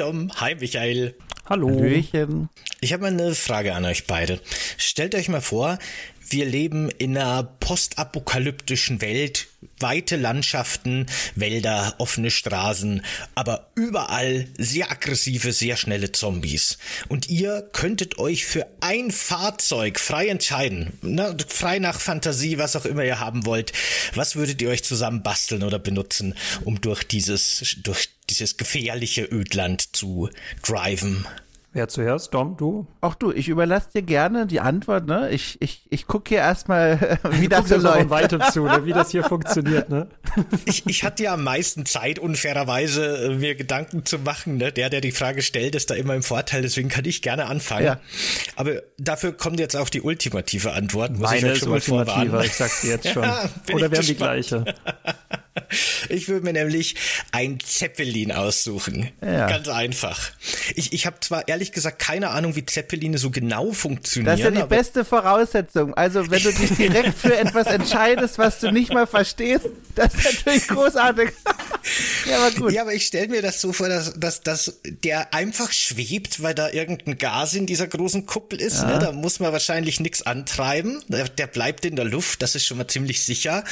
Dom, hi Michael. Hallo. Hallöchen. Ich habe mal eine Frage an euch beide. Stellt euch mal vor, wir leben in einer postapokalyptischen Welt, weite Landschaften, Wälder, offene Straßen, aber überall sehr aggressive, sehr schnelle Zombies. Und ihr könntet euch für ein Fahrzeug frei entscheiden, ne, frei nach Fantasie, was auch immer ihr haben wollt. Was würdet ihr euch zusammen basteln oder benutzen, um durch dieses, durch dieses gefährliche Ödland zu driven? Wer zuerst? Dom, du? Auch du, ich überlasse dir gerne die Antwort, ne? Ich, ich, ich gucke hier erstmal, wie Du das so läuft. weiter zu, ne? wie das hier funktioniert. Ne? Ich, ich hatte ja am meisten Zeit, unfairerweise äh, mir Gedanken zu machen. Ne? Der, der die Frage stellt, ist da immer im Vorteil, deswegen kann ich gerne anfangen. Ja. Aber dafür kommt jetzt auch die ultimative Antwort. Muss ich Meine euch ist schon mal ultimativer, vorwarnen. ich sag's dir jetzt schon. Oder ich wir haben die gleiche. Ich würde mir nämlich ein Zeppelin aussuchen. Ja. Ganz einfach. Ich, ich habe zwar ehrlich gesagt keine Ahnung, wie Zeppeline so genau funktionieren. Das ist ja die beste Voraussetzung. Also, wenn du dich direkt für etwas entscheidest, was du nicht mal verstehst, das ist natürlich großartig. ja, aber gut. Ja, aber ich stelle mir das so vor, dass, dass, dass der einfach schwebt, weil da irgendein Gas in dieser großen Kuppel ist. Ne? Da muss man wahrscheinlich nichts antreiben. Der, der bleibt in der Luft, das ist schon mal ziemlich sicher.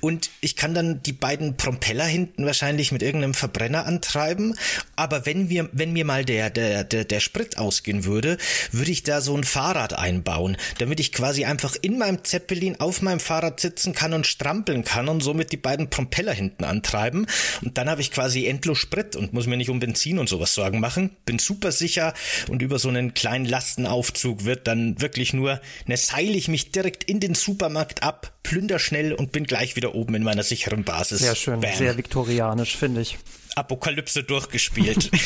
Und ich kann dann die beiden Propeller hinten wahrscheinlich mit irgendeinem Verbrenner antreiben. Aber wenn wir, wenn mir mal der, der, der, der Sprit ausgehen würde, würde ich da so ein Fahrrad einbauen, damit ich quasi einfach in meinem Zeppelin auf meinem Fahrrad sitzen kann und strampeln kann und somit die beiden Propeller hinten antreiben. Und dann habe ich quasi endlos Sprit und muss mir nicht um Benzin und sowas Sorgen machen. Bin super sicher und über so einen kleinen Lastenaufzug wird dann wirklich nur, ne, seile ich mich direkt in den Supermarkt ab, plünder schnell und bin gleich wieder oben in meiner sicheren Basis. Sehr schön, Bam. sehr viktorianisch, finde ich. Apokalypse durchgespielt.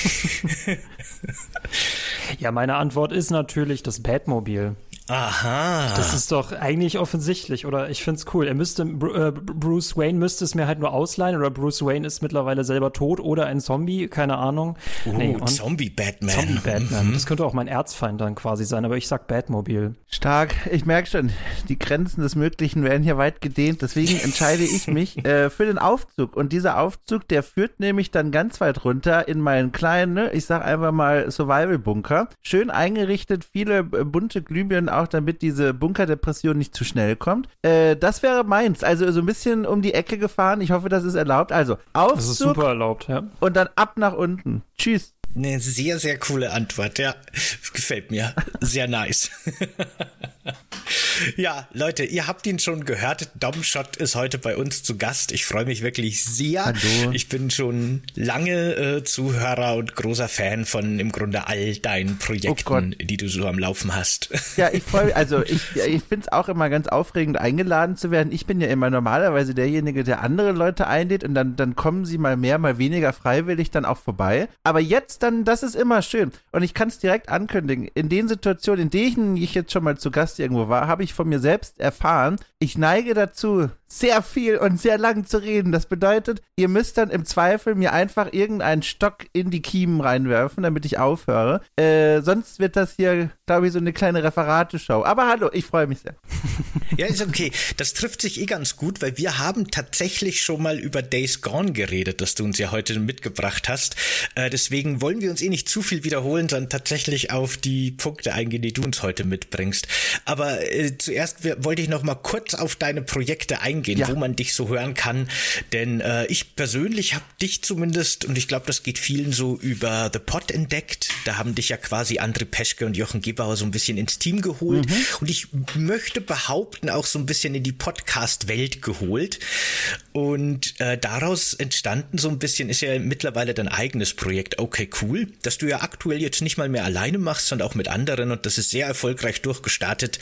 Ja, meine Antwort ist natürlich das Batmobil. Aha. Das ist doch eigentlich offensichtlich, oder? Ich find's cool. Er müsste, äh, Bruce Wayne müsste es mir halt nur ausleihen, oder Bruce Wayne ist mittlerweile selber tot oder ein Zombie, keine Ahnung. Uh, nee, und Zombie-Batman. Zombie-Batman. Das könnte auch mein Erzfeind dann quasi sein, aber ich sag Batmobil. Stark. Ich merke schon, die Grenzen des Möglichen werden hier weit gedehnt. Deswegen entscheide ich mich äh, für den Aufzug. Und dieser Aufzug, der führt nämlich dann ganz weit runter in meinen kleinen, ne, ich sag einfach mal Survival-Bunker. Schön eingerichtet, viele äh, bunte Glühbirnen auch, damit diese Bunkerdepression nicht zu schnell kommt. Äh, das wäre meins. Also so ein bisschen um die Ecke gefahren. Ich hoffe, das ist erlaubt. Also Aufzug Das ist super erlaubt, ja. und dann ab nach unten. Tschüss. Eine sehr, sehr coole Antwort, ja. Gefällt mir. Sehr nice. ja, Leute, ihr habt ihn schon gehört. Domshot ist heute bei uns zu Gast. Ich freue mich wirklich sehr. Hallo. Ich bin schon lange äh, Zuhörer und großer Fan von im Grunde all deinen Projekten, die du so am Laufen hast. Ja, ich freue mich, also ich, ich finde es auch immer ganz aufregend, eingeladen zu werden. Ich bin ja immer normalerweise derjenige, der andere Leute einlädt und dann, dann kommen sie mal mehr, mal weniger freiwillig dann auch vorbei. Aber jetzt dann, das ist immer schön. Und ich kann es direkt ankündigen. In den Situationen, in denen ich jetzt schon mal zu Gast irgendwo war, habe ich von mir selbst erfahren, ich neige dazu, sehr viel und sehr lang zu reden. Das bedeutet, ihr müsst dann im Zweifel mir einfach irgendeinen Stock in die Kiemen reinwerfen, damit ich aufhöre. Äh, sonst wird das hier, glaube ich, so eine kleine Referateshow. Aber hallo, ich freue mich sehr. Ja, ist okay. Das trifft sich eh ganz gut, weil wir haben tatsächlich schon mal über Days Gone geredet, das du uns ja heute mitgebracht hast. Äh, deswegen wollen wir uns eh nicht zu viel wiederholen, sondern tatsächlich auf die Punkte eingehen, die du uns heute mitbringst. Aber äh, zuerst wollte ich noch mal kurz auf deine Projekte eingehen, Ja. wo man dich so hören kann. Denn äh, ich persönlich habe dich zumindest, und ich glaube, das geht vielen so über The Pod entdeckt. Da haben dich ja quasi André Peschke und Jochen Gebauer so ein bisschen ins Team geholt. Und ich möchte behaupten, auch so ein bisschen in die Podcast-Welt geholt. Und äh, daraus entstanden so ein bisschen, ist ja mittlerweile dein eigenes Projekt, okay, cool, dass du ja aktuell jetzt nicht mal mehr alleine machst, sondern auch mit anderen und das ist sehr erfolgreich durchgestartet.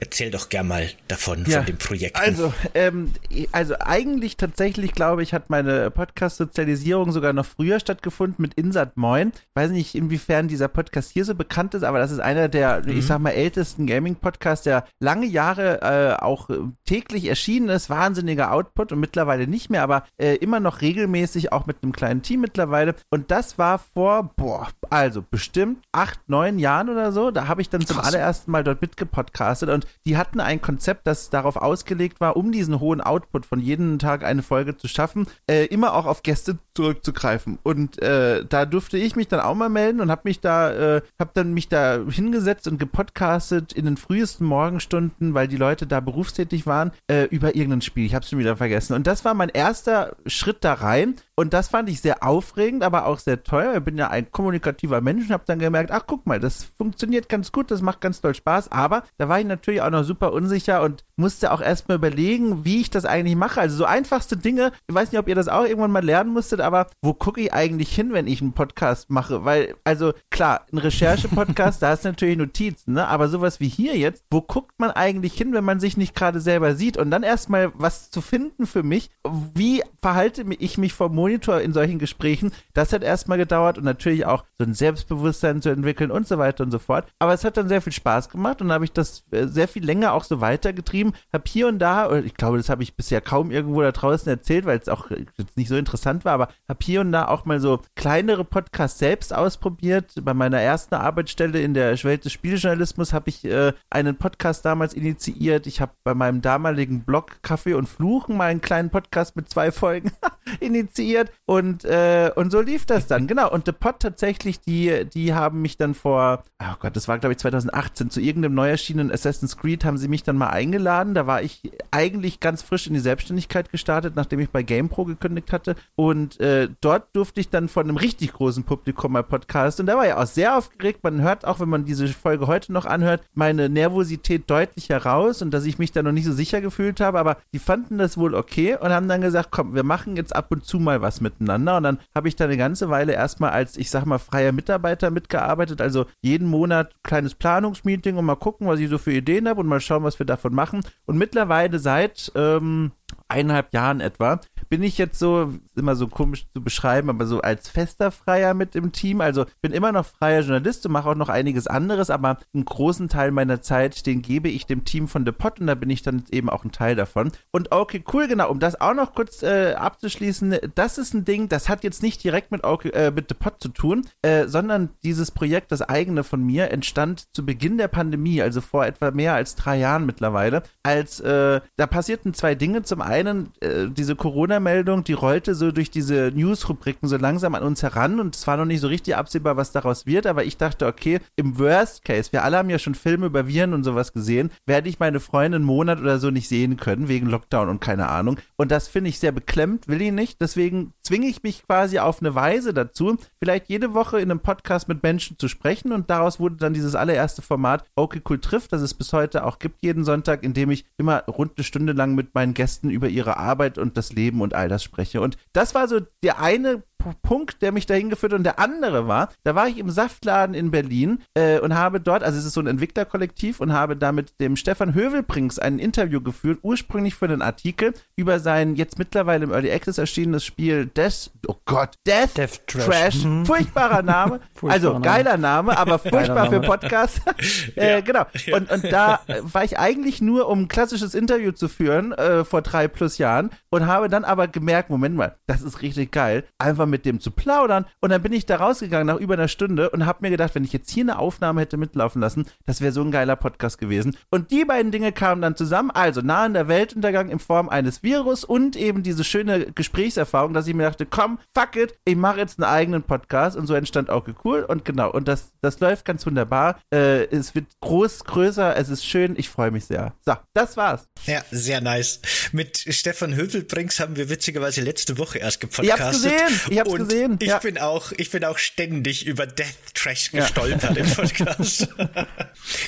Erzähl doch gern mal davon, Ja, von dem Projekt. Also, ähm, also eigentlich tatsächlich, glaube ich, hat meine Podcast-Sozialisierung sogar noch früher stattgefunden mit Insat Moin. Ich weiß nicht, inwiefern dieser Podcast hier so bekannt ist, aber das ist einer der, Mhm. ich sag mal, ältesten Gaming-Podcasts, der lange Jahre äh, auch täglich erschienen ist. Wahnsinniger Output und mittlerweile nicht mehr, aber äh, immer noch regelmäßig, auch mit einem kleinen Team mittlerweile. Und das war vor, boah, also bestimmt acht, neun Jahren oder so. Da habe ich dann zum Krass. allerersten Mal dort mitgepodcastet und die hatten ein Konzept, das darauf ausgelegt war, um diesen hohen Output von jedem Tag eine Folge zu schaffen, äh, immer auch auf Gäste zurückzugreifen. Und äh, da durfte ich mich dann auch mal melden und habe mich da, äh, habe dann mich da hingesetzt und gepodcastet in den frühesten Morgenstunden, weil die Leute da berufstätig waren, äh, über irgendein Spiel. Ich habe es schon wieder vergessen. Und das war mein erster Schritt da rein. Und das fand ich sehr aufregend, aber auch sehr teuer. Ich bin ja ein kommunikativer Mensch und habe dann gemerkt, ach guck mal, das funktioniert ganz gut, das macht ganz toll Spaß. Aber da war ich natürlich auch noch super unsicher und musste auch erstmal überlegen, wie ich das eigentlich mache. Also so einfachste Dinge, ich weiß nicht, ob ihr das auch irgendwann mal lernen musstet, aber wo gucke ich eigentlich hin, wenn ich einen Podcast mache? Weil, also klar, ein Recherche-Podcast, da ist natürlich Notizen, ne? Aber sowas wie hier jetzt, wo guckt man eigentlich hin, wenn man sich nicht gerade selber sieht? Und dann erstmal was zu finden für mich, wie verhalte ich mich vor Monitor in solchen Gesprächen, das hat erstmal gedauert und natürlich auch so ein Selbstbewusstsein zu entwickeln und so weiter und so fort. Aber es hat dann sehr viel Spaß gemacht und habe ich das äh, sehr viel länger auch so weitergetrieben, habe hier und da, ich glaube, das habe ich bisher kaum irgendwo da draußen erzählt, weil es auch jetzt nicht so interessant war, aber habe hier und da auch mal so kleinere Podcasts selbst ausprobiert. Bei meiner ersten Arbeitsstelle in der Welt des Spieljournalismus habe ich äh, einen Podcast damals initiiert. Ich habe bei meinem damaligen Blog Kaffee und Fluchen mal einen kleinen Podcast mit zwei Folgen initiiert und, äh, und so lief das dann. Genau. Und The Pod tatsächlich, die, die haben mich dann vor, oh Gott, das war glaube ich 2018, zu irgendeinem neu erschienenen Assassin's Creed haben sie mich dann mal eingeladen. Da war ich eigentlich ganz frisch in die Selbstständigkeit gestartet, nachdem ich bei GamePro gekündigt hatte. Und äh, dort durfte ich dann von einem richtig großen Publikum mal Podcast. Und da war ja auch sehr aufgeregt. Man hört auch, wenn man diese Folge heute noch anhört, meine Nervosität deutlich heraus und dass ich mich da noch nicht so sicher gefühlt habe. Aber die fanden das wohl okay und haben dann gesagt, komm, wir machen jetzt ab und zu mal was miteinander. Und dann habe ich da eine ganze Weile erstmal als, ich sag mal, freier Mitarbeiter mitgearbeitet. Also jeden Monat kleines Planungsmeeting und mal gucken, was ich so für Ideen habe und mal schauen, was wir davon machen. Und mittlerweile seit ähm, eineinhalb Jahren etwa, bin ich jetzt so, immer so komisch zu beschreiben, aber so als fester Freier mit im Team. Also bin immer noch freier Journalist und mache auch noch einiges anderes, aber einen großen Teil meiner Zeit, den gebe ich dem Team von The Pot und da bin ich dann eben auch ein Teil davon. Und okay, cool, genau, um das auch noch kurz äh, abzuschließen, das ist ein Ding, das hat jetzt nicht direkt mit, okay, äh, mit The Pot zu tun, äh, sondern dieses Projekt, das eigene von mir, entstand zu Beginn der Pandemie, also vor etwa mehr als drei Jahren mittlerweile, als äh, da passierten zwei Dinge. Zum einen äh, diese Corona-Meldung, die rollte so durch diese News-Rubriken so langsam an uns heran und es war noch nicht so richtig absehbar, was daraus wird, aber ich dachte, okay, im Worst Case, wir alle haben ja schon Filme über Viren und sowas gesehen, werde ich meine Freundin einen Monat oder so nicht sehen können, wegen Lockdown und keine Ahnung. Und das finde ich sehr beklemmt, will ich nicht. Deswegen zwinge ich mich quasi auf eine Weise dazu, vielleicht jede Woche in einem Podcast mit Menschen zu sprechen und daraus wurde dann dieses allererste Format Okay Cool trifft, das es bis heute auch gibt, jeden Sonntag, in dem ich immer rund eine Stunde lang mit meinen Gästen über ihre Arbeit und das Leben und all das spreche. Und das war so der eine Punkt, der mich dahin geführt hat. Und der andere war, da war ich im Saftladen in Berlin äh, und habe dort, also es ist so ein Entwicklerkollektiv, und habe da mit dem Stefan Hövelbrings ein Interview geführt, ursprünglich für einen Artikel über sein jetzt mittlerweile im Early Access erschienenes Spiel Death, oh Gott, Death, Death Trash. Trash. Mhm. Furchtbarer Name. Furchtbarer also Name. geiler Name, aber furchtbar für Podcast. äh, ja. Genau. Und, und da war ich eigentlich nur, um ein klassisches Interview zu führen, äh, vor drei plus Jahren und habe dann aber gemerkt, Moment mal, das ist richtig geil. Einfach mit dem zu plaudern. Und dann bin ich da rausgegangen nach über einer Stunde und habe mir gedacht, wenn ich jetzt hier eine Aufnahme hätte mitlaufen lassen, das wäre so ein geiler Podcast gewesen. Und die beiden Dinge kamen dann zusammen. Also nah an der Weltuntergang in Form eines Virus und eben diese schöne Gesprächserfahrung, dass ich mir dachte, komm, fuck it, ich mache jetzt einen eigenen Podcast. Und so entstand auch cool. Und genau, und das, das läuft ganz wunderbar. Äh, es wird groß, größer, es ist schön. Ich freue mich sehr. So, das war's. Ja, sehr nice. Mit Stefan Hövelbrings haben wir witzigerweise letzte Woche erst gepodcastet. Ich hab's gesehen. Ich hab's und gesehen. Ich ja. bin auch, ich bin auch ständig über Death Trash gestolpert ja. im Podcast.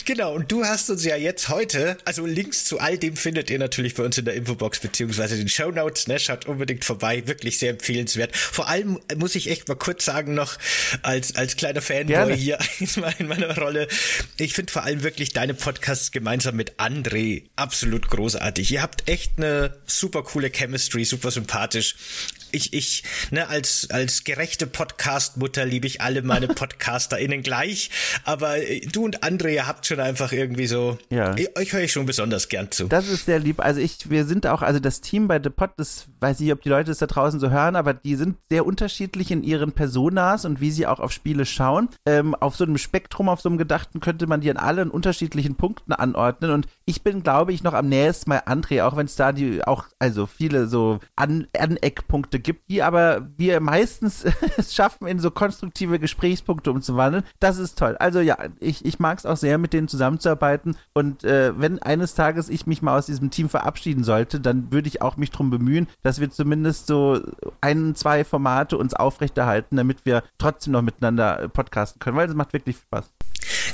genau. Und du hast uns ja jetzt heute, also Links zu all dem findet ihr natürlich bei uns in der Infobox beziehungsweise den Show Notes. Ne? Schaut unbedingt vorbei. Wirklich sehr empfehlenswert. Vor allem muss ich echt mal kurz sagen noch als, als kleiner Fanboy Gerne. hier in meiner Rolle. Ich finde vor allem wirklich deine Podcasts gemeinsam mit André absolut großartig. Ihr habt echt eine super coole Chemistry, super sympathisch. Ich, ich, ne, als, als gerechte Podcast-Mutter liebe ich alle meine PodcasterInnen gleich, aber äh, du und Andre, ihr habt schon einfach irgendwie so, ja. euch höre ich schon besonders gern zu. Das ist sehr lieb. Also ich, wir sind auch, also das Team bei The Pod, das weiß ich, ob die Leute es da draußen so hören, aber die sind sehr unterschiedlich in ihren Personas und wie sie auch auf Spiele schauen. Ähm, auf so einem Spektrum, auf so einem Gedachten könnte man die an allen unterschiedlichen Punkten anordnen und ich bin, glaube ich, noch am nächsten mal André, auch wenn es da die auch, also viele so an Aneckpunkte gibt, die aber wir meistens es schaffen, in so konstruktive Gesprächspunkte umzuwandeln. Das ist toll. Also ja, ich, ich mag es auch sehr, mit denen zusammenzuarbeiten und äh, wenn eines Tages ich mich mal aus diesem Team verabschieden sollte, dann würde ich auch mich darum bemühen, dass wir zumindest so ein, zwei Formate uns aufrechterhalten, damit wir trotzdem noch miteinander podcasten können, weil es macht wirklich Spaß.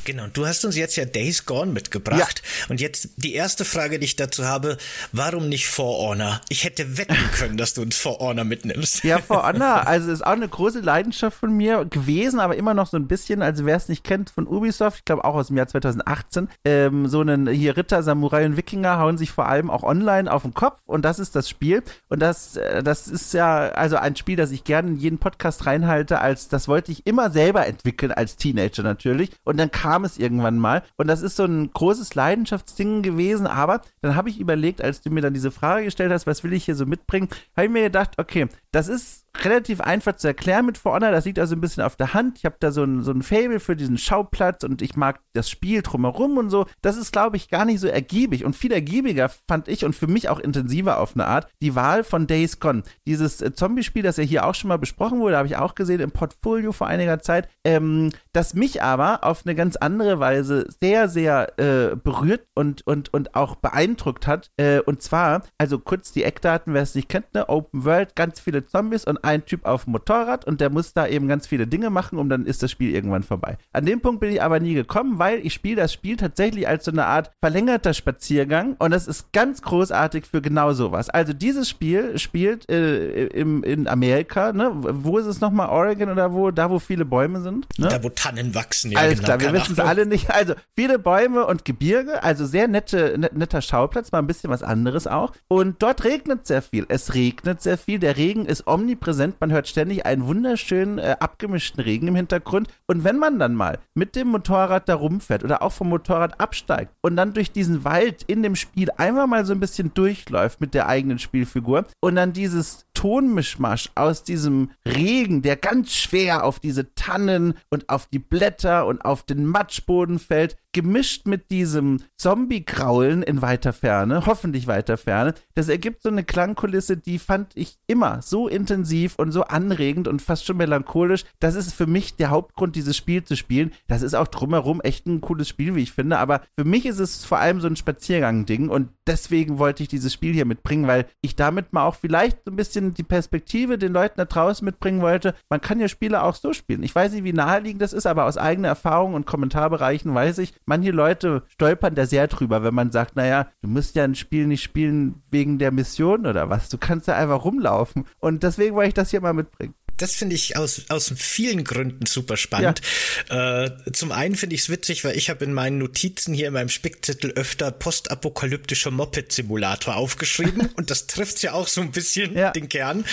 Genau, du hast uns jetzt ja Days Gone mitgebracht. Ja. Und jetzt die erste Frage, die ich dazu habe, warum nicht For Honor? Ich hätte wetten können, dass du uns For Honor mitnimmst. Ja, For Honor, also ist auch eine große Leidenschaft von mir gewesen, aber immer noch so ein bisschen, also wer es nicht kennt, von Ubisoft, ich glaube auch aus dem Jahr 2018, ähm, so einen hier Ritter, Samurai und Wikinger hauen sich vor allem auch online auf den Kopf und das ist das Spiel. Und das, äh, das ist ja also ein Spiel, das ich gerne in jeden Podcast reinhalte, als das wollte ich immer selber entwickeln, als Teenager natürlich. Und dann kam kam es irgendwann mal. Und das ist so ein großes Leidenschaftsding gewesen. Aber dann habe ich überlegt, als du mir dann diese Frage gestellt hast, was will ich hier so mitbringen, habe ich mir gedacht, okay, das ist relativ einfach zu erklären mit For Honor. Das liegt also ein bisschen auf der Hand. Ich habe da so ein, so ein Fable für diesen Schauplatz und ich mag das Spiel drumherum und so. Das ist, glaube ich, gar nicht so ergiebig und viel ergiebiger fand ich und für mich auch intensiver auf eine Art die Wahl von Days Gone. Dieses äh, Zombie-Spiel, das ja hier auch schon mal besprochen wurde, habe ich auch gesehen im Portfolio vor einiger Zeit, ähm, das mich aber auf eine ganz andere Weise sehr, sehr äh, berührt und, und, und auch beeindruckt hat. Äh, und zwar, also kurz die Eckdaten, wer es nicht kennt, ne? Open World, ganz viele Zombies und ein Typ auf dem Motorrad und der muss da eben ganz viele Dinge machen und dann ist das Spiel irgendwann vorbei. An dem Punkt bin ich aber nie gekommen, weil ich spiele das Spiel tatsächlich als so eine Art verlängerter Spaziergang und das ist ganz großartig für genau sowas. Also dieses Spiel spielt äh, im, in Amerika, ne? Wo ist es nochmal? Oregon oder wo? Da, wo viele Bäume sind? Ne? Da, wo Tannen wachsen, ja. Alles genau, klar, wir wissen es alle nicht. Also viele Bäume und Gebirge, also sehr nette, netter Schauplatz, mal ein bisschen was anderes auch. Und dort regnet sehr viel. Es regnet sehr viel. Der Regen ist omnipräsent präsent. Man hört ständig einen wunderschönen, äh, abgemischten Regen im Hintergrund. Und wenn man dann mal mit dem Motorrad da rumfährt oder auch vom Motorrad absteigt und dann durch diesen Wald in dem Spiel einmal mal so ein bisschen durchläuft mit der eigenen Spielfigur und dann dieses Tonmischmasch aus diesem Regen, der ganz schwer auf diese Tannen und auf die Blätter und auf den Matschboden fällt, gemischt mit diesem Zombie-Kraulen in weiter Ferne, hoffentlich weiter Ferne, das ergibt so eine Klangkulisse, die fand ich immer so intensiv und so anregend und fast schon melancholisch. Das ist für mich der Hauptgrund, dieses Spiel zu spielen. Das ist auch drumherum echt ein cooles Spiel, wie ich finde, aber für mich ist es vor allem so ein Spaziergang-Ding und deswegen wollte ich dieses Spiel hier mitbringen, weil ich damit mal auch vielleicht so ein bisschen die Perspektive den Leuten da draußen mitbringen wollte. Man kann ja Spiele auch so spielen. Ich weiß nicht, wie naheliegend das ist, aber aus eigener Erfahrung und Kommentarbereichen weiß ich, manche Leute stolpern da sehr drüber, wenn man sagt, naja, du musst ja ein Spiel nicht spielen wegen der Mission oder was. Du kannst ja einfach rumlaufen. Und deswegen wollte ich das hier mal mitbringen das finde ich aus, aus vielen Gründen super spannend. Ja. Äh, zum einen finde ich es witzig, weil ich habe in meinen Notizen hier in meinem Spickzettel öfter postapokalyptischer Moped-Simulator aufgeschrieben und das trifft ja auch so ein bisschen ja. den Kern.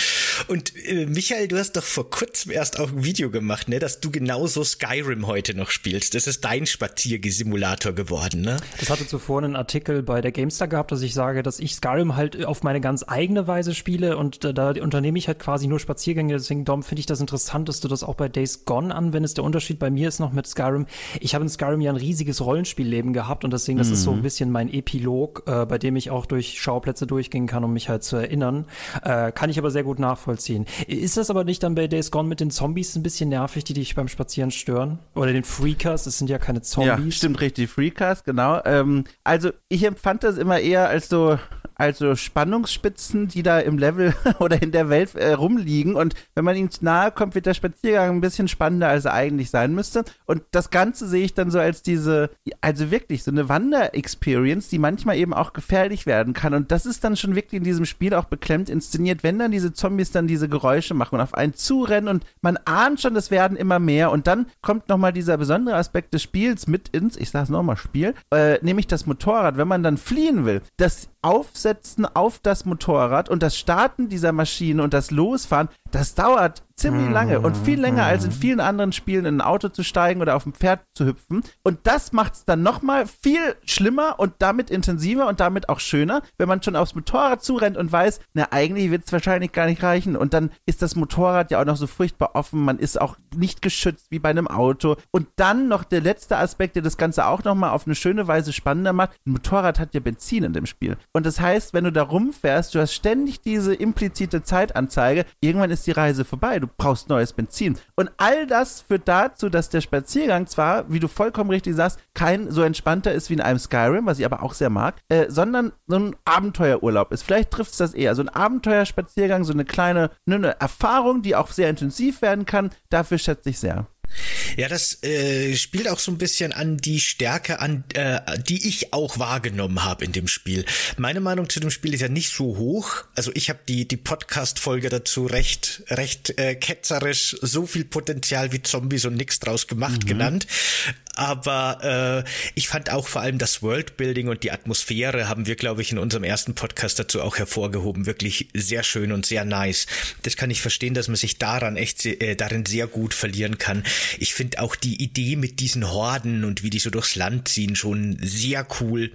Und äh, Michael, du hast doch vor kurzem erst auch ein Video gemacht, ne, dass du genauso Skyrim heute noch spielst. Das ist dein Spaziergesimulator geworden, ne? Das hatte zuvor einen Artikel bei der GameStar gehabt, dass ich sage, dass ich Skyrim halt auf meine ganz eigene Weise spiele und äh, da unternehme ich halt quasi nur Spaziergänge, deswegen Dom, finde ich das interessant, dass du das auch bei Days Gone anwendest. Der Unterschied bei mir ist noch mit Skyrim. Ich habe in Skyrim ja ein riesiges Rollenspielleben gehabt und deswegen, das mhm. ist so ein mhm. bisschen mein Epilog, äh, bei dem ich auch durch Schauplätze durchgehen kann, um mich halt zu erinnern. Äh, kann ich aber sehr gut nachvollziehen. Ist das aber nicht dann bei Days Gone mit den Zombies ein bisschen nervig, die dich beim Spazieren stören? Oder den Freakers? Es sind ja keine Zombies. Ja, stimmt richtig. Freakers, genau. Ähm, also ich empfand das immer eher als so also Spannungsspitzen, die da im Level oder in der Welt äh, rumliegen. Und wenn man ihnen nahe kommt, wird der Spaziergang ein bisschen spannender, als er eigentlich sein müsste. Und das Ganze sehe ich dann so als diese, also wirklich so eine Wander-Experience, die manchmal eben auch gefährlich werden kann. Und das ist dann schon wirklich in diesem Spiel auch beklemmt inszeniert, wenn dann diese Zombies dann diese Geräusche machen und auf einen zurennen und man ahnt schon, es werden immer mehr. Und dann kommt nochmal dieser besondere Aspekt des Spiels mit ins, ich sag's nochmal, Spiel, äh, nämlich das Motorrad. Wenn man dann fliehen will, das Aufsetzen auf das Motorrad und das Starten dieser Maschine und das Losfahren, das dauert ziemlich Mhm. lange und viel länger als in vielen anderen Spielen in ein Auto zu steigen oder auf ein Pferd zu hüpfen. Und das macht es dann nochmal viel schlimmer und damit intensiver und damit auch schöner, wenn man schon aufs Motorrad zurennt und weiß, na eigentlich wird es wahrscheinlich gar nicht reichen. Und dann ist das Motorrad ja auch noch so furchtbar offen, man ist auch nicht geschützt wie bei einem Auto. Und dann noch der letzte Aspekt, der das Ganze auch nochmal auf eine schöne Weise spannender macht. Ein Motorrad hat ja Benzin in dem Spiel. Und das heißt, wenn du da rumfährst, du hast ständig diese implizite Zeitanzeige, irgendwann ist die Reise vorbei. Du brauchst neues Benzin. Und all das führt dazu, dass der Spaziergang zwar, wie du vollkommen richtig sagst, kein so entspannter ist wie in einem Skyrim, was ich aber auch sehr mag, äh, sondern so ein Abenteuerurlaub ist. Vielleicht trifft es das eher. So ein Abenteuerspaziergang, so eine kleine ne, eine Erfahrung, die auch sehr intensiv werden kann. Dafür schätze ich sehr. Ja, das äh, spielt auch so ein bisschen an die Stärke an, äh, die ich auch wahrgenommen habe in dem Spiel. Meine Meinung zu dem Spiel ist ja nicht so hoch. Also ich habe die die Podcast-Folge dazu recht recht äh, ketzerisch so viel Potenzial wie Zombies und nix draus gemacht genannt. Aber äh, ich fand auch vor allem das Worldbuilding und die Atmosphäre haben wir, glaube ich, in unserem ersten Podcast dazu auch hervorgehoben. Wirklich sehr schön und sehr nice. Das kann ich verstehen, dass man sich daran echt äh, darin sehr gut verlieren kann. Ich finde auch die Idee mit diesen Horden und wie die so durchs Land ziehen schon sehr cool.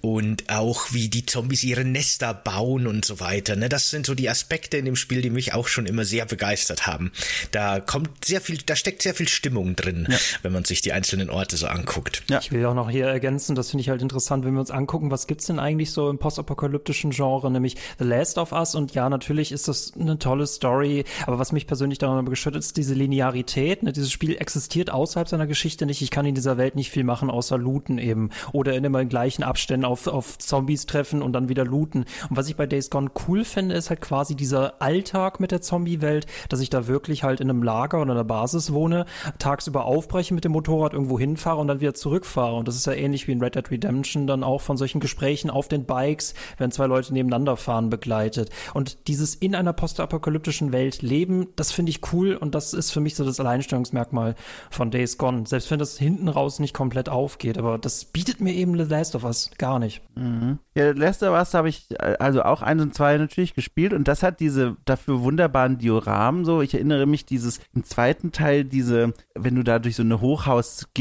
Und auch wie die Zombies ihre Nester bauen und so weiter. Ne? Das sind so die Aspekte in dem Spiel, die mich auch schon immer sehr begeistert haben. Da kommt sehr viel, da steckt sehr viel Stimmung drin, wenn man sich die einzelnen Orte so anguckt. Ja. Ich will auch noch hier ergänzen, das finde ich halt interessant, wenn wir uns angucken, was gibt's denn eigentlich so im postapokalyptischen Genre, nämlich The Last of Us und ja, natürlich ist das eine tolle Story, aber was mich persönlich daran hat, ist diese Linearität, ne? dieses Spiel existiert außerhalb seiner Geschichte nicht, ich kann in dieser Welt nicht viel machen, außer looten eben oder in immer in gleichen Abständen auf, auf Zombies treffen und dann wieder looten und was ich bei Days Gone cool finde, ist halt quasi dieser Alltag mit der Zombie-Welt, dass ich da wirklich halt in einem Lager oder einer Basis wohne, tagsüber aufbreche mit dem Motorrad irgendwo hinfahre und dann wieder zurückfahre. Und das ist ja ähnlich wie in Red Dead Redemption dann auch von solchen Gesprächen auf den Bikes, wenn zwei Leute nebeneinander fahren, begleitet. Und dieses in einer postapokalyptischen Welt leben, das finde ich cool und das ist für mich so das Alleinstellungsmerkmal von Days Gone. Selbst wenn das hinten raus nicht komplett aufgeht, aber das bietet mir eben The Last of Us gar nicht. Ja, Last of Us habe ich äh, also auch eins und zwei natürlich gespielt und das hat diese dafür wunderbaren Dioramen so. Ich erinnere mich dieses im zweiten Teil diese, wenn du da durch so eine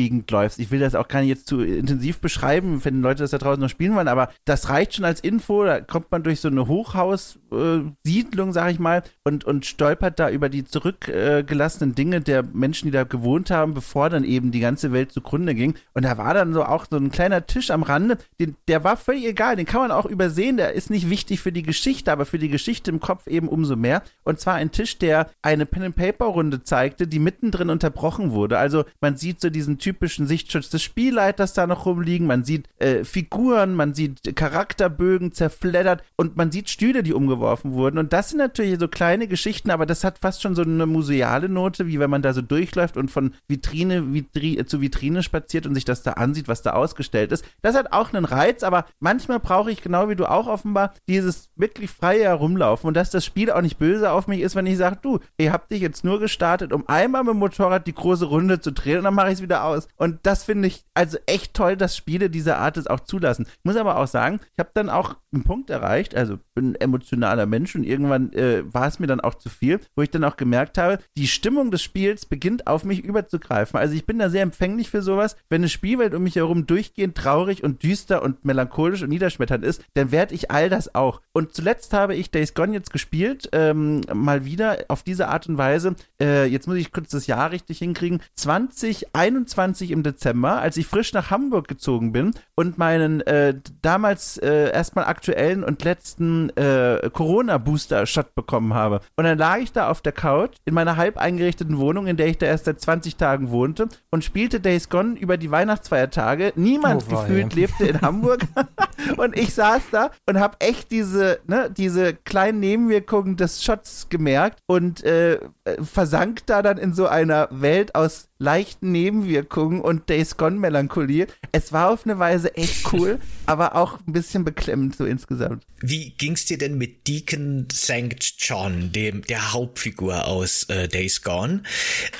Hochhausgegend läufst. Ich will das auch gar nicht jetzt zu intensiv beschreiben, wenn Leute das da draußen noch spielen wollen, aber das reicht schon als Info. Da kommt man durch so eine Hochhaussiedlung, äh, sag ich mal, und, und stolpert da über die zurückgelassenen Dinge der Menschen, die da gewohnt haben, bevor dann eben die ganze Welt zugrunde ging. Und da war dann so auch so ein kleiner Tisch am Rande, den, der war völlig egal, den kann man auch übersehen, der ist nicht wichtig für die Geschichte, aber für die Geschichte im Kopf eben umso mehr. Und zwar ein Tisch, der eine Pen-and-Paper-Runde zeigte, die mittendrin unterbrochen wurde. Also man sieht so diesen typischen Sichtschutz des Spielleiters da noch rumliegen, man sieht äh, Figuren, man sieht Charakterbögen zerfleddert und man sieht Stühle, die umgeworfen wurden. Und das sind natürlich so kleine Geschichten, aber das hat fast schon so eine museale Note, wie wenn man da so durchläuft und von Vitrine Vitri zu Vitrine spaziert und sich das da ansieht, was da ausgestellt ist. Das hat auch einen Reiz, aber manchmal brauche ich, genau wie du auch offenbar, dieses wirklich freie Herumlaufen und dass das Spiel auch nicht böse auf mich ist, wenn ich sage, du, ihr habt dich jetzt nur gestartet, um einmal mit dem Motorrad die große Runde zu drehen und dann mache ich es wieder aus. Und das finde ich also echt toll, dass Spiele dieser Art es auch zulassen. Ich muss aber auch sagen, ich habe dann auch einen Punkt erreicht, also bin ein emotionaler Mensch und irgendwann äh, war es mir dann auch zu viel, wo ich dann auch gemerkt habe, die Stimmung des Spiels beginnt auf mich überzugreifen. Also ich bin da sehr empfänglich für sowas. Wenn eine Spielwelt um mich herum durchgehend traurig und düster und melancholisch und niederschmetternd ist, dann werde ich all das auch. Und zuletzt habe ich Days Gone jetzt gespielt, ähm, mal wieder auf diese Art und Weise. Äh, jetzt muss ich kurz das Jahr richtig hinkriegen. 2021 im Dezember, als ich frisch nach Hamburg gezogen bin und meinen äh, damals äh, erstmal aktuellen und letzten äh, Corona-Booster-Shot bekommen habe. Und dann lag ich da auf der Couch in meiner halb eingerichteten Wohnung, in der ich da erst seit 20 Tagen wohnte und spielte Days Gone über die Weihnachtsfeiertage. Niemand Oh, gefühlt lebte in Hamburg und ich saß da und habe echt diese, ne, diese kleinen Nebenwirkungen des Shots gemerkt und äh, versank da dann in so einer Welt aus leichten Nebenwirkungen und Days Gone Melancholie. Es war auf eine Weise echt cool, aber auch ein bisschen beklemmend so insgesamt. Wie ging's dir denn mit Deacon St. John, dem der Hauptfigur aus äh, Days Gone?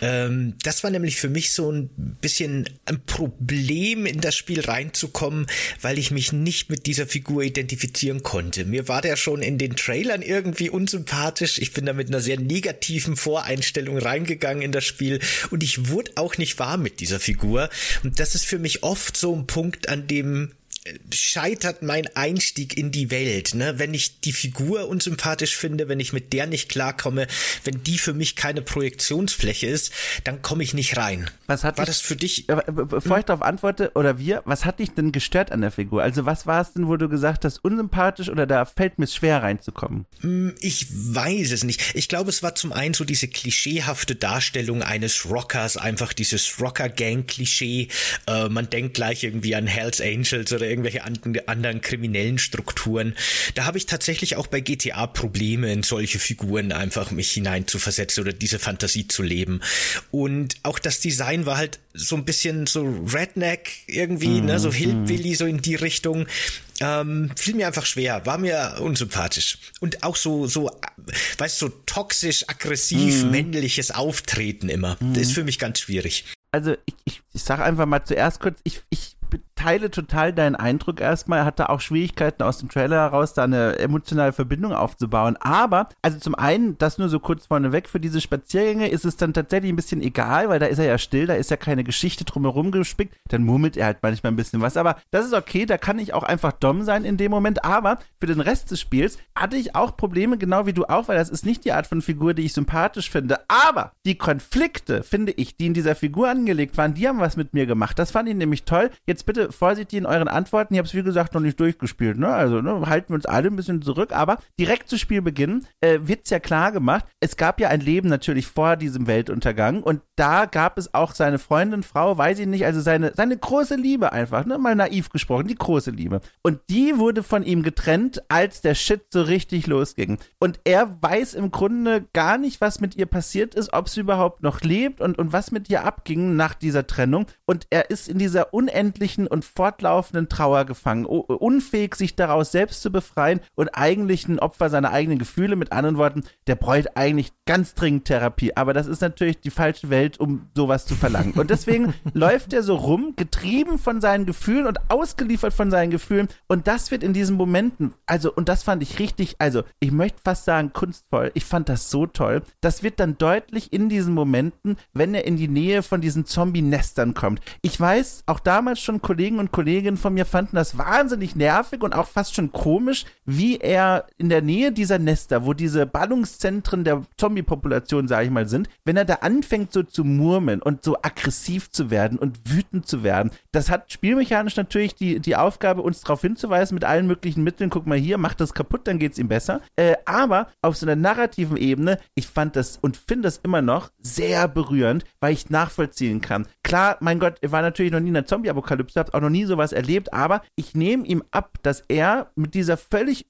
Ähm, das war nämlich für mich so ein bisschen ein Problem, in das Spiel reinzukommen, weil ich mich nicht mit dieser Figur identifizieren konnte. Mir war der schon in den Trailern irgendwie unsympathisch. Ich bin da mit einer sehr negativen Voreinstellung reingegangen in das Spiel und ich wurde auch nicht warm mit dieser Figur. Und das ist für mich oft so ein Punkt, an dem scheitert mein Einstieg in die Welt, ne? Wenn ich die Figur unsympathisch finde, wenn ich mit der nicht klarkomme, wenn die für mich keine Projektionsfläche ist, dann komme ich nicht rein. Was hat war dich, das für dich? Bevor ich darauf antworte, oder wir, was hat dich denn gestört an der Figur? Also was war es denn, wo du gesagt hast, unsympathisch oder da fällt mir schwer reinzukommen? Hm, ich weiß es nicht. Ich glaube, es war zum einen so diese klischeehafte Darstellung eines Rockers, einfach dieses Rocker-Gang-Klischee. Äh, man denkt gleich irgendwie an Hells Angels oder irgendwelche anderen kriminellen Strukturen. Da habe ich tatsächlich auch bei GTA Probleme, in solche Figuren einfach mich hineinzuversetzen oder diese Fantasie zu leben. Und auch das Design war halt so ein bisschen so Redneck irgendwie, mhm. ne, so mhm. Hillbilly, so in die Richtung. Ähm, fiel mir einfach schwer, war mir unsympathisch. Und auch so, so, weißt du, so toxisch, aggressiv, mhm. männliches Auftreten immer. Mhm. Das ist für mich ganz schwierig. Also ich, ich, ich sage einfach mal zuerst kurz, ich, ich teile total deinen Eindruck erstmal. Er hatte auch Schwierigkeiten aus dem Trailer heraus, da eine emotionale Verbindung aufzubauen. Aber, also zum einen, das nur so kurz vorneweg, für diese Spaziergänge ist es dann tatsächlich ein bisschen egal, weil da ist er ja still, da ist ja keine Geschichte drumherum gespickt. Dann murmelt er halt manchmal ein bisschen was. Aber das ist okay, da kann ich auch einfach dumm sein in dem Moment. Aber für den Rest des Spiels hatte ich auch Probleme, genau wie du auch, weil das ist nicht die Art von Figur, die ich sympathisch finde. Aber die Konflikte, finde ich, die in dieser Figur angelegt waren, die haben was mit mir gemacht. Das fand ich nämlich toll. Jetzt bitte vorsichtig in euren Antworten. Ich habe es, wie gesagt, noch nicht durchgespielt. Ne? Also ne, halten wir uns alle ein bisschen zurück. Aber direkt zu Spielbeginn äh, wird es ja klar gemacht, es gab ja ein Leben natürlich vor diesem Weltuntergang. Und da gab es auch seine Freundin, Frau, weiß ich nicht, also seine, seine große Liebe einfach, ne? mal naiv gesprochen, die große Liebe. Und die wurde von ihm getrennt, als der Shit so richtig losging. Und er weiß im Grunde gar nicht, was mit ihr passiert ist, ob sie überhaupt noch lebt und, und was mit ihr abging nach dieser Trennung. Und er ist in dieser unendlichen und fortlaufenden Trauer gefangen, unfähig, sich daraus selbst zu befreien und eigentlich ein Opfer seiner eigenen Gefühle. Mit anderen Worten, der bräuchte eigentlich ganz dringend Therapie. Aber das ist natürlich die falsche Welt, um sowas zu verlangen. Und deswegen läuft er so rum, getrieben von seinen Gefühlen und ausgeliefert von seinen Gefühlen. Und das wird in diesen Momenten, also, und das fand ich richtig, also, ich möchte fast sagen, kunstvoll. Ich fand das so toll. Das wird dann deutlich in diesen Momenten, wenn er in die Nähe von diesen Zombie-Nestern kommt. Ich weiß, auch damals schon Kollegen und Kolleginnen von mir fanden das wahnsinnig nervig und auch fast schon komisch, wie er in der Nähe dieser Nester, wo diese Ballungszentren der Zombie-Population, sage ich mal, sind, wenn er da anfängt so zu murmeln und so aggressiv zu werden und wütend zu werden, das hat spielmechanisch natürlich die, die Aufgabe, uns darauf hinzuweisen mit allen möglichen Mitteln, guck mal hier, macht das kaputt, dann geht es ihm besser. Äh, aber auf so einer narrativen Ebene, ich fand das und finde das immer noch sehr berührend, weil ich nachvollziehen kann. Klar, mein Gott, er war natürlich noch nie in der Zombie-Apokalypse, hab auch noch nie sowas erlebt, aber ich nehme ihm ab, dass er mit dieser völlig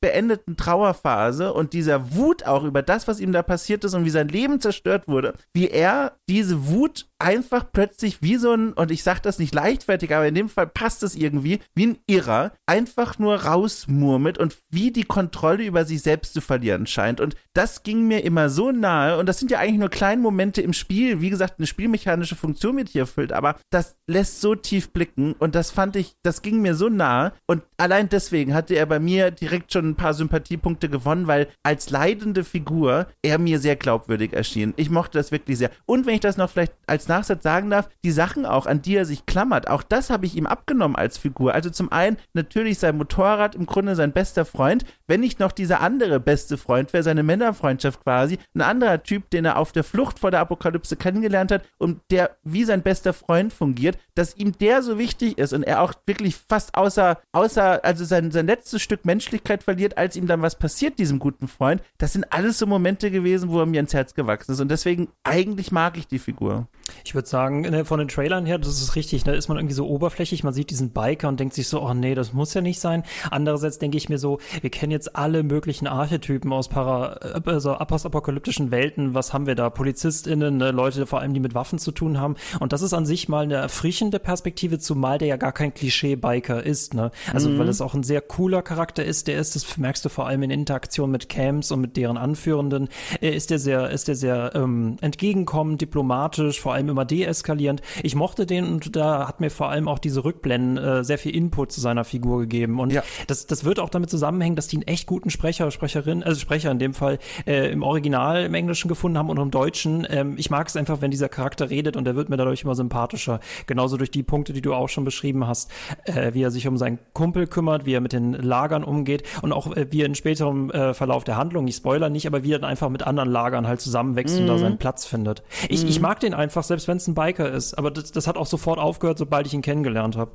unbeendeten Trauerphase und dieser Wut auch über das, was ihm da passiert ist und wie sein Leben zerstört wurde, wie er diese Wut einfach plötzlich wie so ein, und ich sage das nicht leichtfertig, aber in dem Fall passt es irgendwie, wie ein Irrer, einfach nur rausmurmelt und wie die Kontrolle über sich selbst zu verlieren scheint. Und das ging mir immer so nahe, und das sind ja eigentlich nur kleine Momente im Spiel, wie gesagt, eine spielmechanische Funktion wird hier erfüllt, aber das lässt so tief blicken und das fand ich, das ging mir so nahe und allein deswegen hatte er bei mir direkt schon ein paar Sympathiepunkte gewonnen, weil als leidende Figur er mir sehr glaubwürdig erschien. Ich mochte das wirklich sehr. Und wenn ich das noch vielleicht als Nachsatz sagen darf, die Sachen auch, an die er sich klammert, auch das habe ich ihm abgenommen als Figur. Also zum einen natürlich sein Motorrad, im Grunde sein bester Freund, wenn nicht noch dieser andere beste Freund wäre, seine Männerfreundschaft quasi, ein anderer Typ, den er auf der Flucht vor der Apokalypse kennengelernt hat und der wie sein bester Freund fungiert, dass ihm der so wichtig ist und er auch wirklich fast außer, außer also sein, sein letztes Stück Menschlichkeit verliert verliert, als ihm dann was passiert, diesem guten Freund. Das sind alles so Momente gewesen, wo er mir ins Herz gewachsen ist. Und deswegen, eigentlich mag ich die Figur. Ich würde sagen, von den Trailern her, das ist richtig, da ist man irgendwie so oberflächlich, man sieht diesen Biker und denkt sich so, oh nee, das muss ja nicht sein. Andererseits denke ich mir so, wir kennen jetzt alle möglichen Archetypen aus para, also postapokalyptischen Welten. Was haben wir da? PolizistInnen, ne, Leute vor allem, die mit Waffen zu tun haben. Und das ist an sich mal eine erfrischende Perspektive, zumal der ja gar kein Klischee-Biker ist. Ne? Also, mhm. weil es auch ein sehr cooler Charakter ist, der ist, das merkst du vor allem in Interaktion mit Camps und mit deren Anführenden, ist der sehr, ist der sehr ähm, entgegenkommend, diplomatisch, vor allem immer deeskalierend. Ich mochte den und da hat mir vor allem auch diese Rückblenden äh, sehr viel Input zu seiner Figur gegeben. Und ja. das, das wird auch damit zusammenhängen, dass die einen echt guten Sprecher, Sprecherin, also Sprecher in dem Fall äh, im Original im Englischen gefunden haben und im Deutschen. Ähm, ich mag es einfach, wenn dieser Charakter redet und der wird mir dadurch immer sympathischer. Genauso durch die Punkte, die du auch schon beschrieben hast, äh, wie er sich um seinen Kumpel kümmert, wie er mit den Lagern umgeht und auch äh, wie er in späterem äh, Verlauf der Handlung, ich spoiler nicht, aber wie er dann einfach mit anderen Lagern halt zusammenwächst mhm. und da mhm. seinen Platz findet. Ich, mhm. ich mag den einfach, selbst wenn es ein Biker ist, aber das, das hat auch sofort aufgehört, sobald ich ihn kennengelernt habe.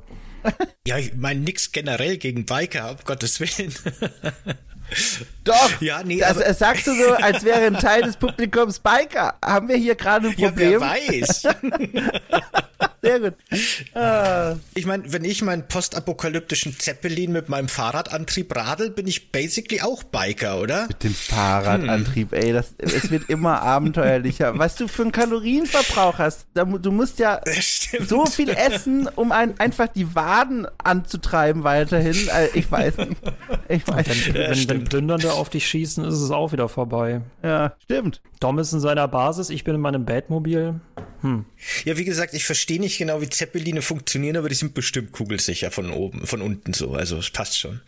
Ja, ich meine nix generell gegen Biker, um Gottes Willen. Doch, ja, nee, das, das sagst du so, als wäre ein Teil des Publikums Biker. Haben wir hier gerade ein Problem? Ja, wer weiß. Sehr gut. Ah. Ich meine, wenn ich meinen postapokalyptischen Zeppelin mit meinem Fahrradantrieb radel, bin ich basically auch Biker, oder? Mit dem Fahrradantrieb, hm. ey, das, es wird immer abenteuerlicher. Was du für einen Kalorienverbrauch hast, du musst ja so viel essen, um ein, einfach die Waden anzutreiben weiterhin. Äh, ich weiß nicht. Ich weiß nicht. Wenn, wenn, wenn Plündernde auf dich schießen, ist es auch wieder vorbei. Ja, stimmt. Dom ist in seiner Basis, ich bin in meinem Batmobil. Hm. Ja, wie gesagt, ich verstehe nicht genau, wie Zeppeline funktionieren, aber die sind bestimmt kugelsicher von oben, von unten so. Also es passt schon.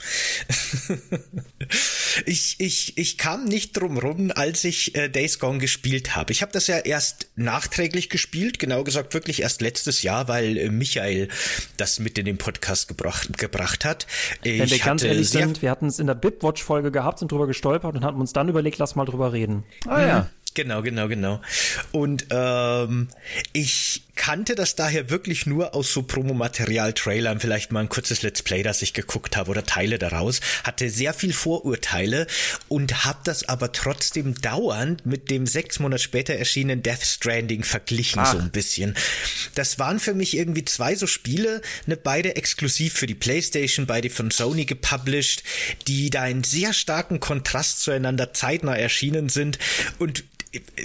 ich, ich, ich kam nicht drum rum, als ich äh, Days Gone gespielt habe. Ich habe das ja erst nachträglich gespielt, genau gesagt wirklich erst letztes Jahr, weil äh, Michael das mit in den Podcast gebracht, gebracht hat. Ich Wenn wir ganz ehrlich sind, wir hatten es in der Bipwatch-Folge gehabt, sind drüber gestolpert und haben uns dann überlegt, lass mal drüber reden. Ah ja. Genau, genau, genau. Und ähm, ich kannte das daher wirklich nur aus so Promomaterial-Trailern, vielleicht mal ein kurzes Let's Play, das ich geguckt habe oder Teile daraus, hatte sehr viel Vorurteile und habe das aber trotzdem dauernd mit dem sechs Monate später erschienenen Death Stranding verglichen, Ach. so ein bisschen. Das waren für mich irgendwie zwei so Spiele, ne, beide exklusiv für die Playstation, beide von Sony gepublished, die da in sehr starken Kontrast zueinander zeitnah erschienen sind und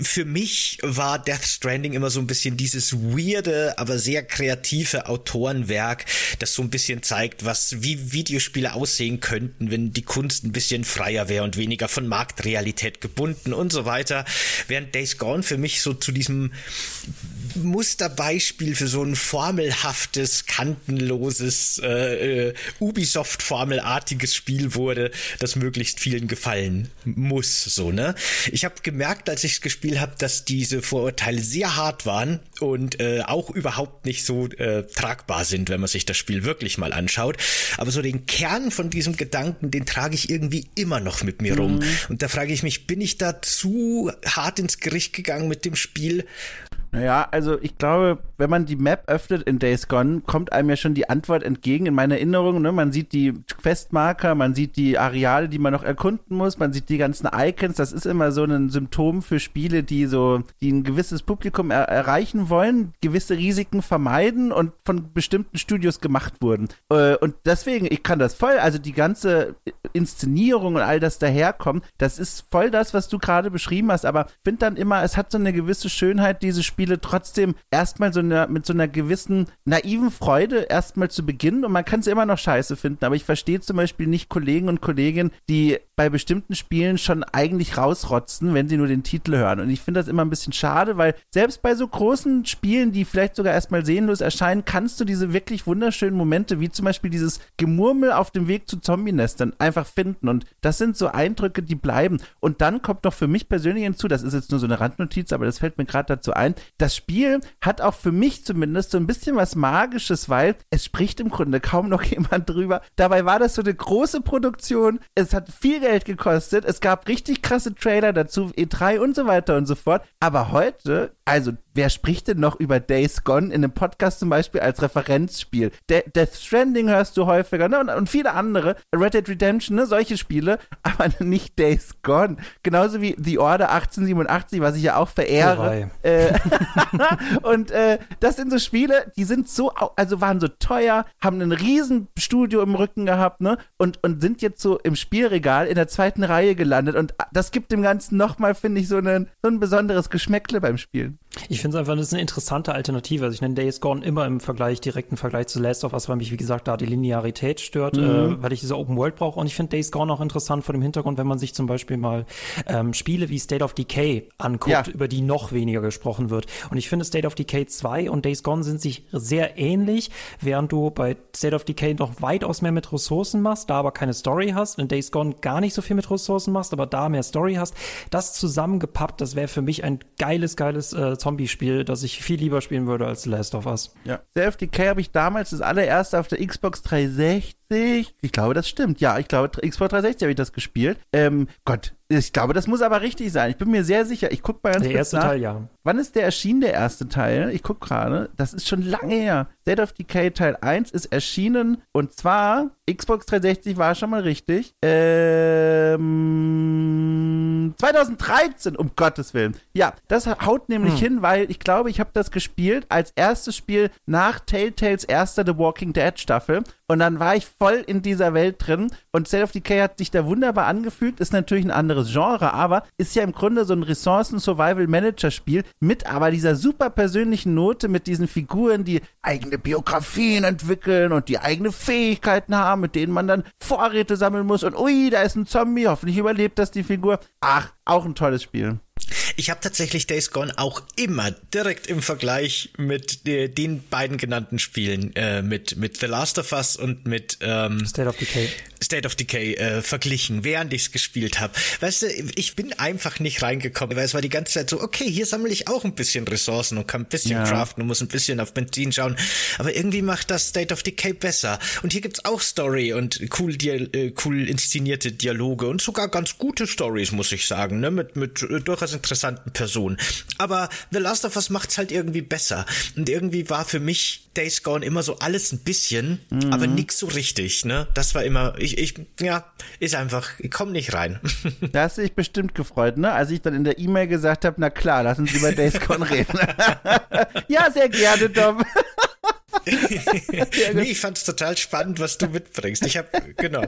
für mich war Death Stranding immer so ein bisschen dieses weirde, aber sehr kreative Autorenwerk, das so ein bisschen zeigt, was, wie Videospiele aussehen könnten, wenn die Kunst ein bisschen freier wäre und weniger von Marktrealität gebunden und so weiter. Während Days Gone für mich so zu diesem Musterbeispiel für so ein formelhaftes, kantenloses, äh, äh, Ubisoft-formelartiges Spiel wurde, das möglichst vielen gefallen muss, so, ne? Ich habe gemerkt, als ich es gespielt habe, dass diese Vorurteile sehr hart waren und äh, auch überhaupt nicht so äh, tragbar sind, wenn man sich das Spiel wirklich mal anschaut. Aber so den Kern von diesem Gedanken, den trage ich irgendwie immer noch mit mir rum. Mhm. Und da frage ich mich, bin ich da zu hart ins Gericht gegangen mit dem Spiel? Naja, also ich glaube, wenn man die Map öffnet in Days Gone, kommt einem ja schon die Antwort entgegen in meiner Erinnerung. Ne? Man sieht die Questmarker, man sieht die Areale, die man noch erkunden muss, man sieht die ganzen Icons. Das ist immer so ein Symptom für Spiele, die so, die ein gewisses Publikum er erreichen wollen, gewisse Risiken vermeiden und von bestimmten Studios gemacht wurden. Äh, und deswegen, ich kann das voll, also die ganze Inszenierung und all das daherkommt, das ist voll das, was du gerade beschrieben hast. Aber ich finde dann immer, es hat so eine gewisse Schönheit, diese Spiele Spiele trotzdem erstmal so eine, mit so einer gewissen naiven Freude erstmal zu beginnen und man kann es immer noch scheiße finden, aber ich verstehe zum Beispiel nicht Kollegen und Kolleginnen, die bei bestimmten Spielen schon eigentlich rausrotzen, wenn sie nur den Titel hören. Und ich finde das immer ein bisschen schade, weil selbst bei so großen Spielen, die vielleicht sogar erstmal sehnlos erscheinen, kannst du diese wirklich wunderschönen Momente, wie zum Beispiel dieses Gemurmel auf dem Weg zu Zombie-Nestern, einfach finden. Und das sind so Eindrücke, die bleiben. Und dann kommt noch für mich persönlich hinzu, das ist jetzt nur so eine Randnotiz, aber das fällt mir gerade dazu ein, das Spiel hat auch für mich zumindest so ein bisschen was Magisches, weil es spricht im Grunde kaum noch jemand drüber. Dabei war das so eine große Produktion. Es hat viel Geld gekostet. Es gab richtig krasse Trailer dazu, E3 und so weiter und so fort. Aber heute, also wer spricht denn noch über Days Gone in einem Podcast zum Beispiel als Referenzspiel? De Death Stranding hörst du häufiger ne? und, und, viele andere. Red Dead Redemption, ne? solche Spiele, aber nicht Days Gone. Genauso wie The Order 1887, was ich ja auch verehre. Äh, und äh, das sind so Spiele, die sind so, also waren so teuer, haben ein riesen Studio im Rücken gehabt, ne? Und, und sind jetzt so im Spielregal in der zweiten Reihe gelandet. Und das gibt dem Ganzen nochmal, finde ich, so, einen, so ein besonderes Geschmäckle beim Spielen. Ich finde es einfach, das ist eine interessante Alternative. Also ich nenne Days Gone immer im Vergleich, direkten Vergleich zu Last of Us, weil mich, wie gesagt, da die Linearität stört, mhm. äh, weil ich diese Open World brauche. Und ich finde Days Gone auch interessant vor dem Hintergrund, wenn man sich zum Beispiel mal ähm, Spiele wie State of Decay anguckt, ja. über die noch weniger gesprochen wird. Und ich finde State of Decay 2 und Days Gone sind sich sehr ähnlich, während du bei State of Decay noch weitaus mehr mit Ressourcen machst, da aber keine Story hast, in Days Gone gar nicht so viel mit Ressourcen machst, aber da mehr Story hast. Das zusammengepappt, das wäre für mich ein geiles, geiles äh, Zombie-Spiel, das ich viel lieber spielen würde als The Last of Us. Ja. CFDK habe ich damals das allererste auf der Xbox 360 ich glaube, das stimmt. Ja, ich glaube, Xbox 360 habe ich das gespielt. Ähm, Gott, ich glaube, das muss aber richtig sein. Ich bin mir sehr sicher. Ich gucke mal ganz Der erste nach. Teil, ja. Wann ist der erschienen, der erste Teil? Ich gucke gerade. Das ist schon lange her. State of Decay Teil 1 ist erschienen und zwar Xbox 360 war schon mal richtig. Ähm, 2013, um Gottes Willen. Ja, das haut nämlich hm. hin, weil ich glaube, ich habe das gespielt als erstes Spiel nach Telltales erster The Walking Dead Staffel und dann war ich voll in dieser Welt drin und State of Decay hat sich da wunderbar angefühlt, ist natürlich ein anderes Genre, aber ist ja im Grunde so ein Ressourcen-Survival-Manager-Spiel mit aber dieser super persönlichen Note, mit diesen Figuren, die eigene Biografien entwickeln und die eigene Fähigkeiten haben, mit denen man dann Vorräte sammeln muss und ui, da ist ein Zombie, hoffentlich überlebt das die Figur. Ach, auch ein tolles Spiel. Ich habe tatsächlich Days Gone auch immer direkt im Vergleich mit äh, den beiden genannten Spielen, äh, mit, mit The Last of Us und mit ähm, State of Decay. State of Decay äh, verglichen, während ich es gespielt habe. Weißt du, ich bin einfach nicht reingekommen, weil es war die ganze Zeit so, okay, hier sammle ich auch ein bisschen Ressourcen und kann ein bisschen ja. craften und muss ein bisschen auf Benzin schauen. Aber irgendwie macht das State of Decay besser. Und hier gibt's auch Story und cool, äh, cool inszenierte Dialoge und sogar ganz gute Stories, muss ich sagen, ne? mit, mit äh, durchaus interessanten Personen. Aber The Last of Us macht's halt irgendwie besser. Und irgendwie war für mich Days Gone immer so alles ein bisschen, mhm. aber nix so richtig, ne? Das war immer, ich, ich, ja, ist einfach, ich komm nicht rein. da hast du dich bestimmt gefreut, ne? Als ich dann in der E-Mail gesagt habe, na klar, lass uns über Days Gone reden. ja, sehr gerne, Dom. Nee, ich fand es total spannend, was du mitbringst. Ich habe genau.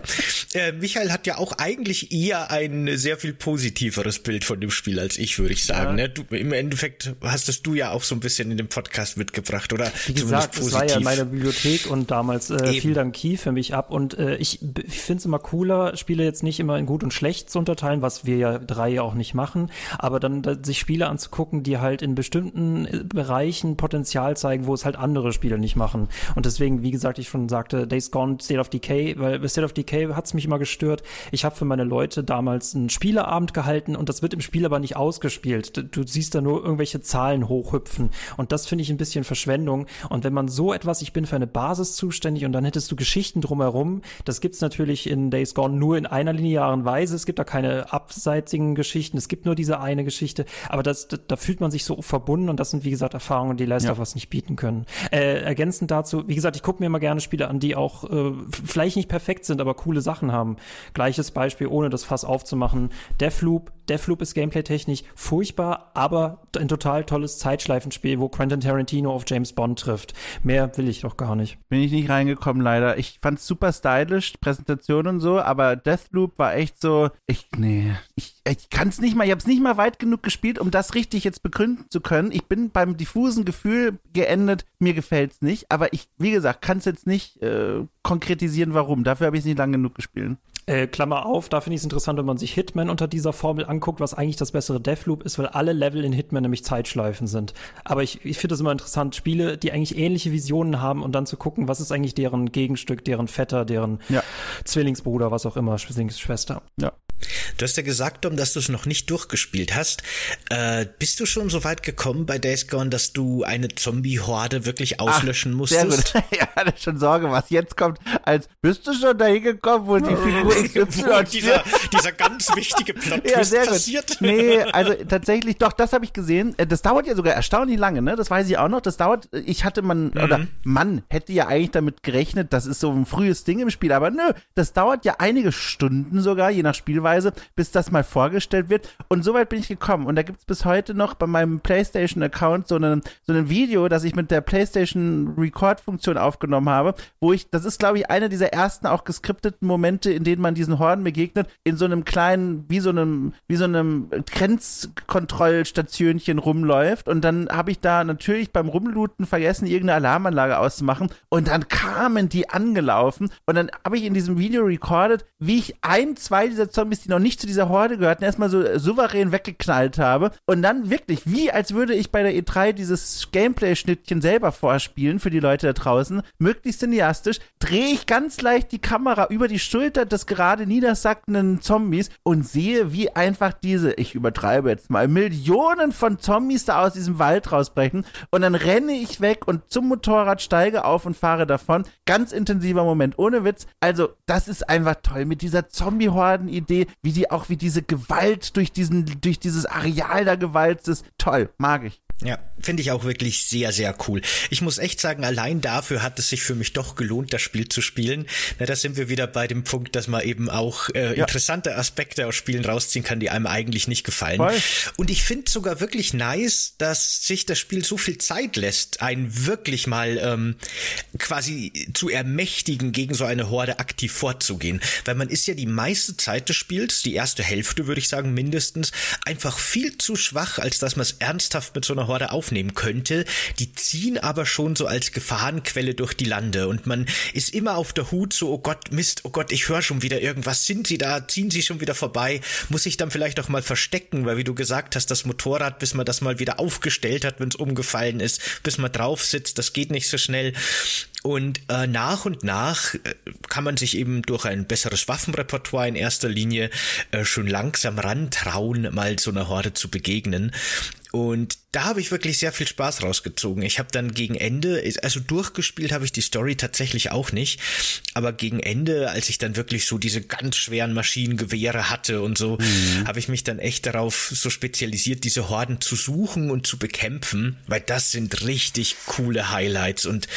Äh, Michael hat ja auch eigentlich eher ein sehr viel positiveres Bild von dem Spiel als ich, würde ich sagen. Ja. Ne? Du, Im Endeffekt hast es du ja auch so ein bisschen in dem Podcast mitgebracht, oder? Wie gesagt, es war ja meine Bibliothek und damals äh, fiel dann Key für mich ab und äh, ich, ich finde es immer cooler, Spiele jetzt nicht immer in gut und schlecht zu unterteilen, was wir ja drei ja auch nicht machen, aber dann da, sich Spiele anzugucken, die halt in bestimmten äh, Bereichen Potenzial zeigen, wo es halt andere Spiele nicht machen machen. Und deswegen, wie gesagt, ich schon sagte, Days Gone, State of Decay, weil bei State of Decay hat es mich immer gestört. Ich habe für meine Leute damals einen Spieleabend gehalten und das wird im Spiel aber nicht ausgespielt. Du siehst da nur irgendwelche Zahlen hochhüpfen. Und das finde ich ein bisschen Verschwendung. Und wenn man so etwas, ich bin für eine Basis zuständig und dann hättest du Geschichten drumherum, das gibt's natürlich in Days Gone nur in einer linearen Weise. Es gibt da keine abseitigen Geschichten. Es gibt nur diese eine Geschichte. Aber das, da, da fühlt man sich so verbunden und das sind, wie gesagt, Erfahrungen, die Last ja. of Us nicht bieten können. Äh, ergänzen ergänzend dazu, wie gesagt, ich gucke mir immer gerne Spiele an, die auch äh, vielleicht nicht perfekt sind, aber coole Sachen haben. Gleiches Beispiel, ohne das Fass aufzumachen. Deathloop, Deathloop ist gameplay-technisch furchtbar, aber ein total tolles Zeitschleifenspiel, wo Quentin Tarantino auf James Bond trifft. Mehr will ich doch gar nicht. Bin ich nicht reingekommen, leider. Ich fand's super stylisch, Präsentation und so, aber Deathloop war echt so, ich, nee, ich ich kann es nicht mal, ich habe es nicht mal weit genug gespielt, um das richtig jetzt begründen zu können. Ich bin beim diffusen Gefühl geendet, mir gefällt's nicht, aber ich, wie gesagt, kann es jetzt nicht äh, konkretisieren, warum. Dafür habe ich es nicht lang genug gespielt. Äh, Klammer auf, da finde ich es interessant, wenn man sich Hitman unter dieser Formel anguckt, was eigentlich das bessere Deathloop ist, weil alle Level in Hitman nämlich Zeitschleifen sind. Aber ich, ich finde es immer interessant, Spiele, die eigentlich ähnliche Visionen haben und dann zu gucken, was ist eigentlich deren Gegenstück, deren Vetter, deren ja. Zwillingsbruder, was auch immer, Zwillingsschwester. Ja. Du hast ja gesagt, Dom, dass du es noch nicht durchgespielt hast. Äh, bist du schon so weit gekommen bei Days Gone, dass du eine Zombie-Horde wirklich auslöschen Ach, musstest? Sehr gut. ja, hatte schon Sorge, was jetzt kommt, als bist du schon dahin gekommen, wo die Figur XY dieser, dieser ganz wichtige Plot ja, sehr passiert. Gut. Nee, also tatsächlich, doch, das habe ich gesehen. Äh, das dauert ja sogar erstaunlich lange, ne? Das weiß ich auch noch. Das dauert, ich hatte man, mhm. oder man hätte ja eigentlich damit gerechnet, das ist so ein frühes Ding im Spiel, aber nö, das dauert ja einige Stunden sogar, je nach Spielweise, bis das mal vorgestellt wird. Und soweit bin ich gekommen. Und da gibt es bis heute noch bei meinem PlayStation-Account so, so ein Video, das ich mit der PlayStation Record-Funktion aufgenommen habe, wo ich, das ist, glaube ich, einer dieser ersten auch geskripteten Momente, in denen man diesen Horden begegnet, in so einem kleinen, wie so einem, wie so einem Grenzkontrollstationchen rumläuft. Und dann habe ich da natürlich beim Rumlooten vergessen, irgendeine Alarmanlage auszumachen. Und dann kamen die angelaufen. Und dann habe ich in diesem Video recorded, wie ich ein, zwei dieser Zombies, die noch nicht zu dieser Horde gehörten, erstmal so souverän weggeknallt habe. Und dann wirklich, wie als würde ich bei der E3 dieses Gameplay-Schnittchen selber vorspielen für die Leute da draußen, möglichst cineastisch, drehe ich ganz leicht die Kamera über die Schulter des gerade niedersackenden Zombies und sehe, wie einfach diese, ich übertreibe jetzt mal, Millionen von Zombies da aus diesem Wald rausbrechen. Und dann renne ich weg und zum Motorrad steige auf und fahre davon. Ganz intensiver Moment, ohne Witz. Also, das ist einfach toll mit dieser Zombie-Horden-Idee, wie die auch wie diese Gewalt durch diesen, durch dieses Areal der Gewalt ist. Toll, mag ich. Ja, finde ich auch wirklich sehr, sehr cool. Ich muss echt sagen, allein dafür hat es sich für mich doch gelohnt, das Spiel zu spielen. Na, da sind wir wieder bei dem Punkt, dass man eben auch äh, ja. interessante Aspekte aus Spielen rausziehen kann, die einem eigentlich nicht gefallen. Voll. Und ich finde sogar wirklich nice, dass sich das Spiel so viel Zeit lässt, einen wirklich mal ähm, quasi zu ermächtigen, gegen so eine Horde aktiv vorzugehen. Weil man ist ja die meiste Zeit des Spiels, die erste Hälfte würde ich sagen mindestens, einfach viel zu schwach, als dass man es ernsthaft mit so einer Horde aufnehmen könnte. Die ziehen aber schon so als Gefahrenquelle durch die Lande und man ist immer auf der Hut so, oh Gott, Mist, oh Gott, ich höre schon wieder irgendwas. Sind sie da? Ziehen sie schon wieder vorbei? Muss ich dann vielleicht auch mal verstecken, weil wie du gesagt hast, das Motorrad, bis man das mal wieder aufgestellt hat, wenn es umgefallen ist, bis man drauf sitzt, das geht nicht so schnell. Und äh, nach und nach äh, kann man sich eben durch ein besseres Waffenrepertoire in erster Linie äh, schon langsam rantrauen, mal so einer Horde zu begegnen. Und da habe ich wirklich sehr viel Spaß rausgezogen. Ich habe dann gegen Ende, also durchgespielt habe ich die Story tatsächlich auch nicht, aber gegen Ende, als ich dann wirklich so diese ganz schweren Maschinengewehre hatte und so, mhm. habe ich mich dann echt darauf so spezialisiert, diese Horden zu suchen und zu bekämpfen, weil das sind richtig coole Highlights und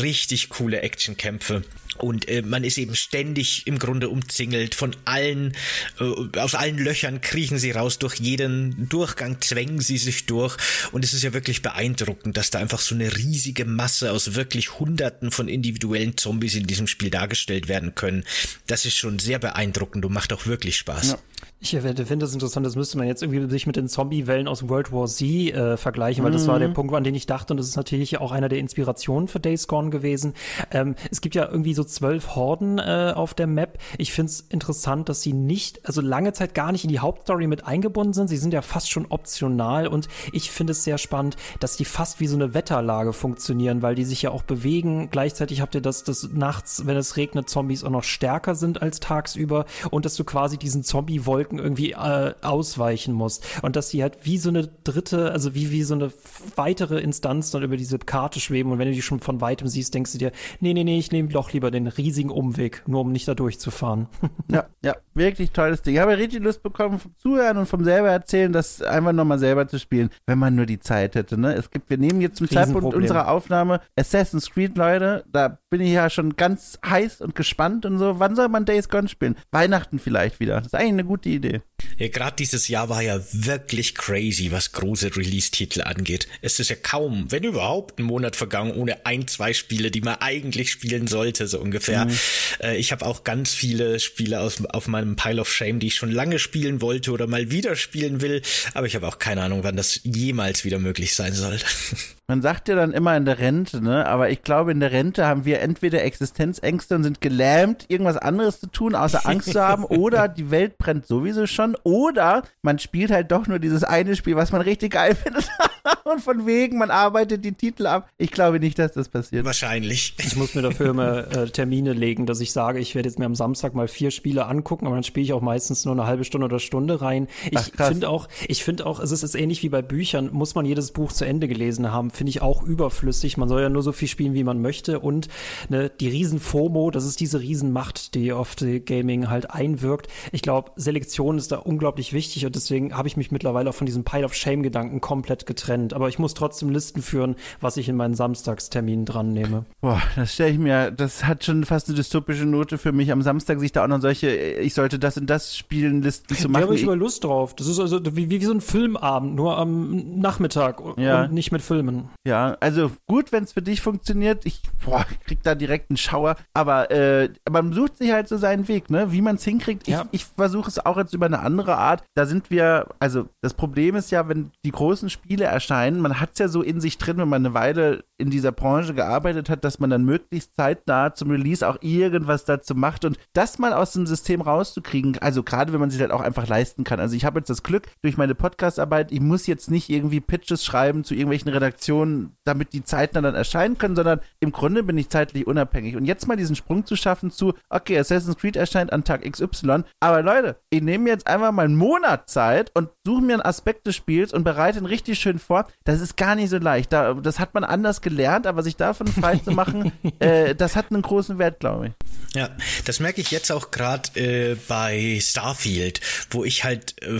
richtig coole Actionkämpfe. Und äh, man ist eben ständig im Grunde umzingelt von allen, äh, aus allen Löchern kriechen sie raus, durch jeden Durchgang zwängen sie sich durch. Und es ist ja wirklich beeindruckend, dass da einfach so eine riesige Masse aus wirklich Hunderten von individuellen Zombies in diesem Spiel dargestellt werden können. Das ist schon sehr beeindruckend und macht auch wirklich Spaß. Ja. Ich finde das interessant, das müsste man jetzt irgendwie sich mit den Zombie-Wellen aus World War Z äh, vergleichen, weil mhm. das war der mhm. Punkt, an den ich dachte, und das ist natürlich auch einer der Inspirationen für Days Gone gewesen. Ähm, es gibt ja irgendwie so zwölf Horden äh, auf der Map. Ich finde es interessant, dass sie nicht, also lange Zeit gar nicht in die Hauptstory mit eingebunden sind. Sie sind ja fast schon optional und ich finde es sehr spannend, dass die fast wie so eine Wetterlage funktionieren, weil die sich ja auch bewegen. Gleichzeitig habt ihr das, dass nachts, wenn es regnet, Zombies auch noch stärker sind als tagsüber und dass du quasi diesen Zombie-Wolken Wolken irgendwie äh, ausweichen musst. Und dass die halt wie so eine dritte, also wie, wie so eine weitere Instanz dann über diese Karte schweben. Und wenn du die schon von weitem siehst, denkst du dir, nee, nee, nee, ich nehme doch lieber den riesigen Umweg, nur um nicht da durchzufahren. ja, ja, wirklich tolles Ding. Ich habe richtig Lust bekommen vom Zuhören und vom selber erzählen, das einfach nochmal selber zu spielen, wenn man nur die Zeit hätte. Ne? Es gibt, wir nehmen jetzt zum Zeitpunkt unserer Aufnahme Assassin's Creed, Leute. Da bin ich ja schon ganz heiß und gespannt und so. Wann soll man Days Gone spielen? Weihnachten vielleicht wieder. Das ist eigentlich eine gute Idee. Idee. Ja, gerade dieses Jahr war ja wirklich crazy, was große Release-Titel angeht. Es ist ja kaum, wenn überhaupt, ein Monat vergangen ohne ein, zwei Spiele, die man eigentlich spielen sollte, so ungefähr. Mhm. Äh, ich habe auch ganz viele Spiele aus, auf meinem Pile of Shame, die ich schon lange spielen wollte oder mal wieder spielen will, aber ich habe auch keine Ahnung, wann das jemals wieder möglich sein soll. Man sagt ja dann immer in der Rente, ne? Aber ich glaube, in der Rente haben wir entweder Existenzängste und sind gelähmt, irgendwas anderes zu tun, außer Angst zu haben, oder die Welt brennt sowieso schon, oder man spielt halt doch nur dieses eine Spiel, was man richtig geil findet. und von wegen, man arbeitet die Titel ab. Ich glaube nicht, dass das passiert. Wahrscheinlich. Ich muss mir dafür immer äh, Termine legen, dass ich sage, ich werde jetzt mir am Samstag mal vier Spiele angucken, aber dann spiele ich auch meistens nur eine halbe Stunde oder Stunde rein. Ich finde auch, ich finde auch, es ist, ist ähnlich wie bei Büchern, muss man jedes Buch zu Ende gelesen haben, finde ich auch überflüssig. Man soll ja nur so viel spielen, wie man möchte und ne, die riesen FOMO, das ist diese Riesenmacht, die auf die Gaming halt einwirkt. Ich glaube, Selektion ist da unglaublich wichtig und deswegen habe ich mich mittlerweile auch von diesem Pile of Shame-Gedanken komplett getrennt. Aber ich muss trotzdem Listen führen, was ich in meinen Samstagsterminen dran nehme. Boah, das stelle ich mir, das hat schon fast eine dystopische Note für mich. Am Samstag sich da auch noch solche, ich sollte das und das spielen, Listen zu machen. Da habe ich über Lust drauf. Das ist also wie, wie so ein Filmabend, nur am Nachmittag ja. und nicht mit Filmen. Ja, also gut, wenn es für dich funktioniert. Ich boah, krieg da direkt einen Schauer. Aber äh, man sucht sich halt so seinen Weg, ne? Wie man es hinkriegt. Ja. Ich, ich versuche es auch jetzt über eine andere Art. Da sind wir, also das Problem ist ja, wenn die großen Spiele erscheinen, man hat es ja so in sich drin, wenn man eine Weile in dieser Branche gearbeitet hat, dass man dann möglichst zeitnah zum Release auch irgendwas dazu macht und das mal aus dem System rauszukriegen, also gerade wenn man sich halt auch einfach leisten kann. Also ich habe jetzt das Glück durch meine Podcastarbeit, ich muss jetzt nicht irgendwie Pitches schreiben zu irgendwelchen Redaktionen, damit die zeitnah dann erscheinen können, sondern im Grunde bin ich zeitlich unabhängig. Und jetzt mal diesen Sprung zu schaffen zu, okay, Assassin's Creed erscheint an Tag XY, aber Leute, ich nehme jetzt einfach mal einen Monat Zeit und suche mir einen Aspekt des Spiels und bereite ihn richtig schön vor. Das ist gar nicht so leicht. Da, das hat man anders gelernt, aber sich davon frei zu machen, äh, das hat einen großen Wert, glaube ich. Ja, das merke ich jetzt auch gerade äh, bei Starfield, wo ich halt äh,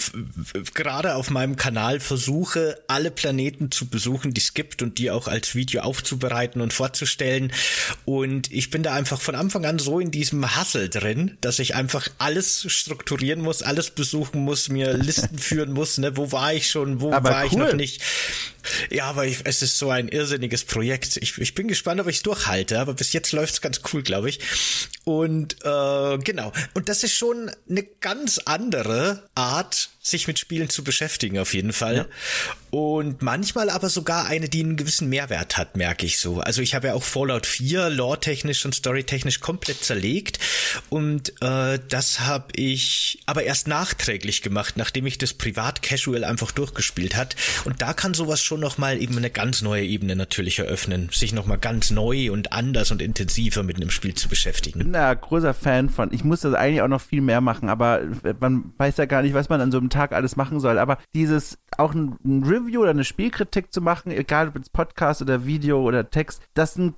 gerade auf meinem Kanal versuche, alle Planeten zu besuchen, die es gibt und die auch als Video aufzubereiten und vorzustellen. Und ich bin da einfach von Anfang an so in diesem Hassel drin, dass ich einfach alles strukturieren muss, alles besuchen muss, mir Listen führen muss, ne, wo war ich schon, wo Aber war cool. ich noch nicht. Ja, aber ich, es ist so ein irrsinniges Projekt. Ich, ich bin gespannt, ob ich es durchhalte, aber bis jetzt läuft es ganz cool, glaube ich. Und äh, genau. Und das ist schon eine ganz andere Art, sich mit Spielen zu beschäftigen, auf jeden Fall. Ja. Und manchmal aber sogar eine, die einen gewissen Mehrwert hat, merke ich so. Also ich habe ja auch Fallout 4 lore-technisch und story-technisch komplett zerlegt. Und äh, das habe ich aber erst nachträglich gemacht, nachdem ich das privat casual einfach durchgespielt hat. Und da kann sowas schon nochmal eben eine ganz neue Ebene natürlich eröffnen, sich nochmal ganz neu und anders und intensiver mit einem Spiel zu beschäftigen. Ich bin da großer Fan von. Ich muss das eigentlich auch noch viel mehr machen, aber man weiß ja gar nicht, was man an so einem Tag alles machen soll. Aber dieses auch ein, ein Review oder eine Spielkritik zu machen, egal ob es Podcast oder Video oder Text, dass ein,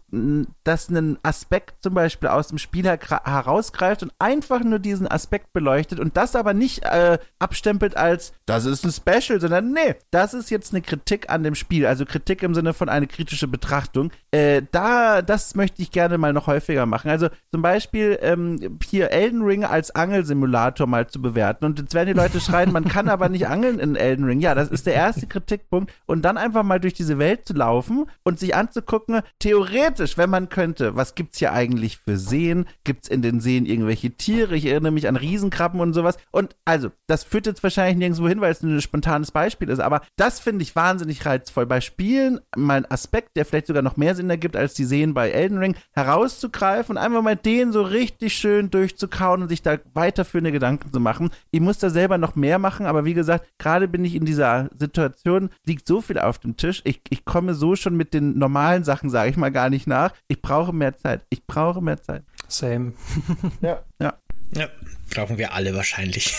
dass ein Aspekt zum Beispiel aus dem Spiel her herausgreift und einfach nur diesen Aspekt beleuchtet und das aber nicht äh, abstempelt als, das ist ein Special, sondern nee, das ist jetzt eine Kritik an dem Spiel, also Kritik im Sinne von eine kritische Betrachtung. Äh, da, das möchte ich gerne mal noch häufiger machen. Also zum Beispiel ähm, hier Elden Ring als Angelsimulator mal zu bewerten und jetzt werden die Leute schreien, man kann aber nicht angeln in Elden Ring. Ja, das ist der erste Kritikpunkt. Und dann einfach mal durch diese Welt zu laufen und sich anzugucken, theoretisch, wenn man könnte, was gibt's hier eigentlich für Seen? Gibt's in den Seen irgendwelche Tiere? Ich erinnere mich an Riesenkrabben und sowas. Und also, das führt jetzt wahrscheinlich nirgendwo hin, weil es ein spontanes Beispiel ist. Aber das finde ich wahnsinnig reizvoll. Bei Spielen mal einen Aspekt, der vielleicht sogar noch mehr Sinn ergibt als die Seen bei Elden Ring, herauszugreifen und einfach mal den so richtig schön durchzukauen und sich da weiterführende Gedanken zu machen. Ich muss da selber noch mehr machen, aber wie gesagt, gerade bin ich in dieser Situation, liegt so viel auf dem Tisch. Ich, ich komme so schon mit den normalen Sachen, sage ich mal, gar nicht nach. Ich brauche mehr Zeit. Ich brauche mehr Zeit. Same. ja, ja. Ja, brauchen wir alle wahrscheinlich.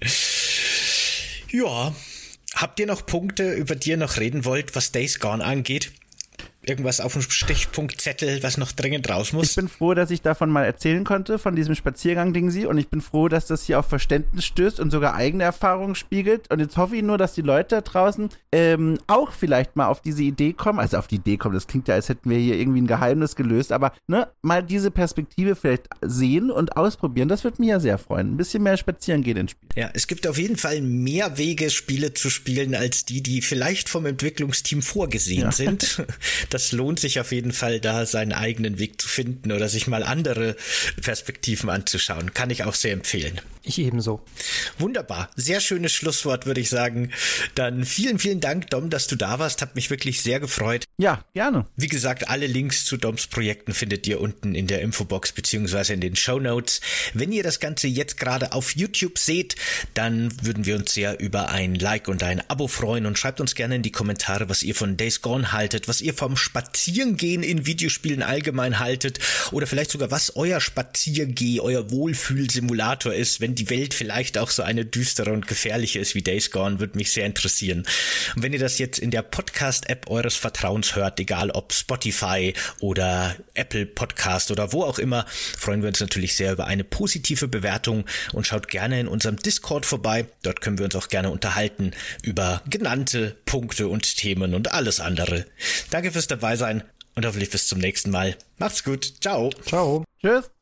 ja. Habt ihr noch Punkte, über die ihr noch reden wollt, was Days Gone angeht? Irgendwas auf dem Stichpunktzettel, was noch dringend raus muss. Ich bin froh, dass ich davon mal erzählen konnte, von diesem Spaziergang Ding sie. Und ich bin froh, dass das hier auf Verständnis stößt und sogar eigene Erfahrungen spiegelt. Und jetzt hoffe ich nur, dass die Leute da draußen ähm, auch vielleicht mal auf diese Idee kommen. Also auf die Idee kommen, das klingt ja, als hätten wir hier irgendwie ein Geheimnis gelöst. Aber ne, mal diese Perspektive vielleicht sehen und ausprobieren. Das würde mich ja sehr freuen. Ein bisschen mehr spazieren gehen ins Spiel. Ja, es gibt auf jeden Fall mehr Wege, Spiele zu spielen, als die, die vielleicht vom Entwicklungsteam vorgesehen ja. sind. das lohnt sich auf jeden Fall, da seinen eigenen Weg zu finden oder sich mal andere Perspektiven anzuschauen. Kann ich auch sehr empfehlen. Ich ebenso. Wunderbar. Sehr schönes Schlusswort, würde ich sagen. Dann vielen, vielen Dank, Dom, dass du da warst. Hat mich wirklich sehr gefreut. Ja, gerne. Wie gesagt, alle Links zu Doms Projekten findet ihr unten in der Infobox beziehungsweise in den Show Notes. Wenn ihr das Ganze jetzt gerade auf YouTube seht, dann würden wir uns sehr über ein Like und ein Abo freuen und schreibt uns gerne in die Kommentare, was ihr von Days Gone haltet, was ihr vom Spazierengehen in Videospielen allgemein haltet oder vielleicht sogar was euer Spaziergeh, euer Wohlfühlsimulator ist, wenn die Welt vielleicht auch so eine düstere und gefährliche ist wie Days Gone, würde mich sehr interessieren. Und wenn ihr das jetzt in der Podcast-App eures Vertrauens hört, egal ob Spotify oder Apple Podcast oder wo auch immer, freuen wir uns natürlich sehr über eine positive Bewertung und schaut gerne in unserem Discord vorbei. Dort können wir uns auch gerne unterhalten über genannte Punkte und Themen und alles andere. Danke fürs dabei sein und hoffentlich bis zum nächsten Mal. Macht's gut. Ciao. Ciao. Tschüss.